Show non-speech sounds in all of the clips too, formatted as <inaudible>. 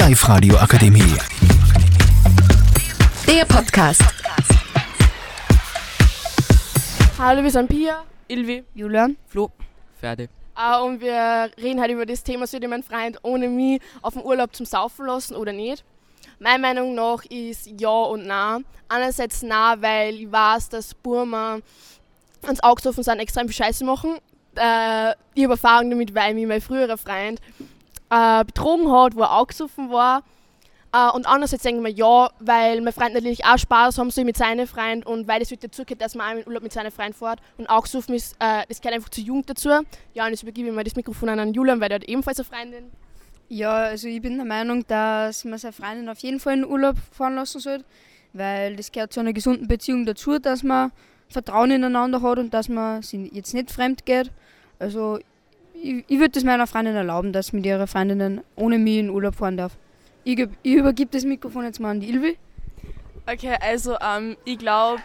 Live-Radio Akademie. Der Podcast. Hallo, wir sind Pia, Ilvi, Julian, Flo. Fertig. äh, und wir reden heute über das Thema, sollte mein Freund ohne mich auf den Urlaub zum Saufen lassen oder nicht. Meiner Meinung nach ist ja und nein. Einerseits nein, weil ich weiß, dass Burma ans Augesoffen sind extrem viel Scheiße machen. Äh, ich habe Erfahrung damit, weil mich mein früherer Freund äh, betrogen hat, wo er angesoffen war. Äh, und andererseits denke ich mir ja, weil mein Freund natürlich auch Spaß haben soll mit seinen Freunden und weil es wird dazu gehört, dass man auch im Urlaub mit seinen Freunden fährt und angesoffen ist, äh, das gehört einfach zur Jugend dazu. Ja, und jetzt übergebe ich mal das Mikrofon an Julian, weil der hat ebenfalls eine Freundin. Ja, also ich bin der Meinung, dass man seine Freundin auf jeden Fall in den Urlaub fahren lassen sollte, weil das gehört zu einer gesunden Beziehung dazu, dass man Vertrauen ineinander hat und dass man sich jetzt nicht fremd geht. Also ich, ich würde das meiner Freundin erlauben, dass mit ihrer Freundinnen ohne mich in Urlaub fahren darf. Ich, ich übergebe das Mikrofon jetzt mal an die Ilvi. Okay, also ähm, ich glaube,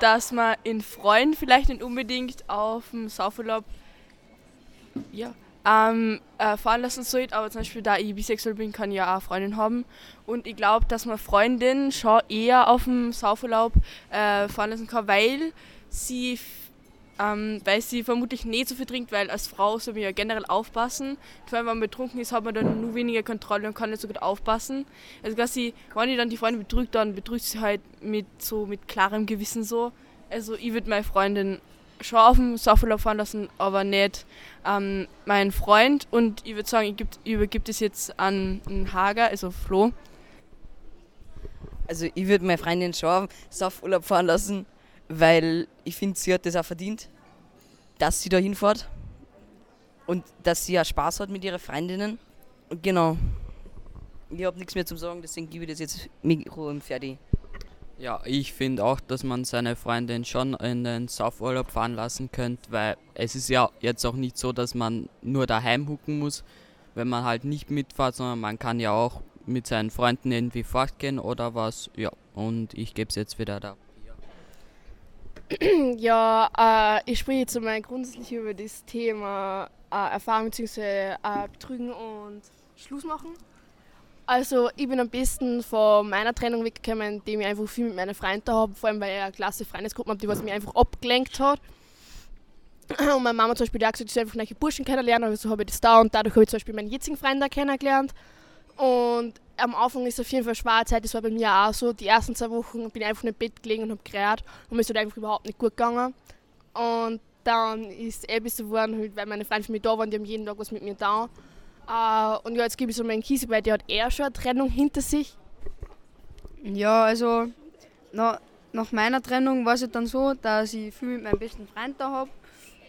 dass man in Freunden vielleicht nicht unbedingt auf dem Saufurlaub ja, ähm, äh, fahren lassen sollte, aber zum Beispiel da ich bisexuell bin, kann ich ja auch Freundin haben. Und ich glaube, dass man Freundin schon eher auf dem Saufurlaub äh, fahren lassen kann, weil sie, ähm, weil sie vermutlich nicht so viel trinkt, weil als Frau soll man ja generell aufpassen. Vor allem, wenn man betrunken ist, hat man dann nur weniger Kontrolle und kann nicht so gut aufpassen. Also quasi, wenn ich dann die Freundin betrügt, dann betrügt sie halt mit so mit klarem Gewissen so. Also ich würde meine Freundin schon auf dem Saufurlaub fahren lassen, aber nicht ähm, meinen Freund. Und ich würde sagen, ich, geb, ich übergebe das jetzt an einen Hager, also Flo. Also ich würde meine Freundin schon auf Saufurlaub fahren lassen, weil ich finde, sie hat das auch verdient, dass sie da hinfährt. Und dass sie auch Spaß hat mit ihren Freundinnen. Und genau. Ich habe nichts mehr zu sagen, deswegen gebe ich das jetzt Mikro und fertig. Ja, ich finde auch, dass man seine Freundin schon in den Saufurlaub fahren lassen könnte, weil es ist ja jetzt auch nicht so, dass man nur daheim hucken muss, wenn man halt nicht mitfährt, sondern man kann ja auch mit seinen Freunden irgendwie fortgehen oder was. Ja, und ich gebe es jetzt wieder da. <clears throat> Ja, äh, ich spreche jetzt einmal grundsätzlich über das Thema äh, Erfahrung bzw. Äh, Betrügen und Schluss machen. Also ich bin am besten von meiner Trennung weggekommen, indem ich einfach viel mit meinen Freunden habe, vor allem weil ich eine klasse Freundesgruppe habe, die was mich einfach abgelenkt hat. <clears throat> Und meine Mama zum Beispiel die hat gesagt, ich soll einfach neue Burschen kennenlernen, also habe ich das da und dadurch habe ich zum Beispiel meinen jetzigen Freund da kennengelernt. Und am Anfang ist auf jeden Fall schwere Zeit, das war bei mir auch so. Die ersten zwei Wochen bin ich einfach im Bett gelegen und habe gerät und mir ist halt einfach überhaupt nicht gut gegangen. Und dann ist es eh bisschen geworden, halt, weil meine Freunde für mich da waren, die haben jeden Tag was mit mir da. Äh, und ja, jetzt gebe ich so meinen Kiesi, weil der hat eher schon eine Trennung hinter sich. Ja, also na, nach meiner Trennung war es halt dann so, dass ich viel mit meinem besten Freund da habe.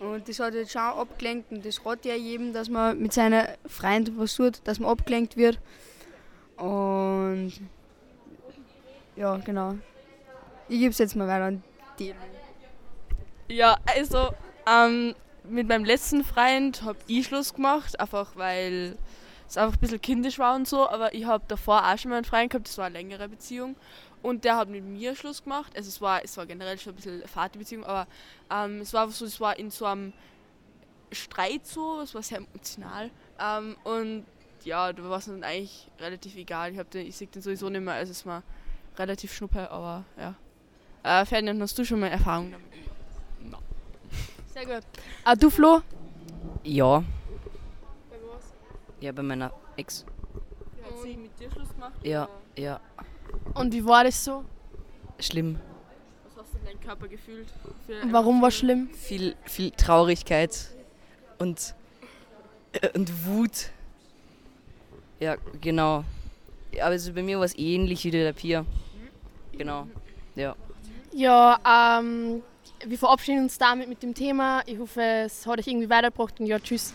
Und das hat jetzt schon abgelenkt und das ich auch jedem, dass man mit seinem Freund was tut, dass man abgelenkt wird. Und ja, genau. Ich gebe es jetzt mal weiter an die. Ja, also ähm, mit meinem letzten Freund habe ich Schluss gemacht, einfach weil es einfach ein bisschen kindisch war und so. Aber ich habe davor auch schon mal einen Freund gehabt, das war eine längere Beziehung. Und der hat mit mir Schluss gemacht. Also es war, es war generell schon ein bisschen eine Vaterbeziehung, aber ähm, es war so, es war in so einem Streit so, es war sehr emotional. Ähm, und ja, da war es dann eigentlich relativ egal. Ich, hab den, ich sehe den sowieso nicht mehr, also es war relativ schnuppe, aber ja. Äh, Ferdinand, hast du schon mal Erfahrung damit? Sehr gut. Ah, du Flo? Ja, Bei was? ja, bei meiner Ex. Hat sie mit dir Schluss gemacht? Ja, oder ja, Und wie war das so? schlimm. Was hast du in deinem Körper gefühlt? Warum war es schlimm? Viel, viel Traurigkeit und, äh, und Wut. Ja, genau. Ja, Aber also bei mir war es ähnlich wie der Pia. Genau, ja. Ja, ähm, wir verabschieden uns damit mit dem Thema. Ich hoffe, es hat euch irgendwie weitergebracht und ja, tschüss.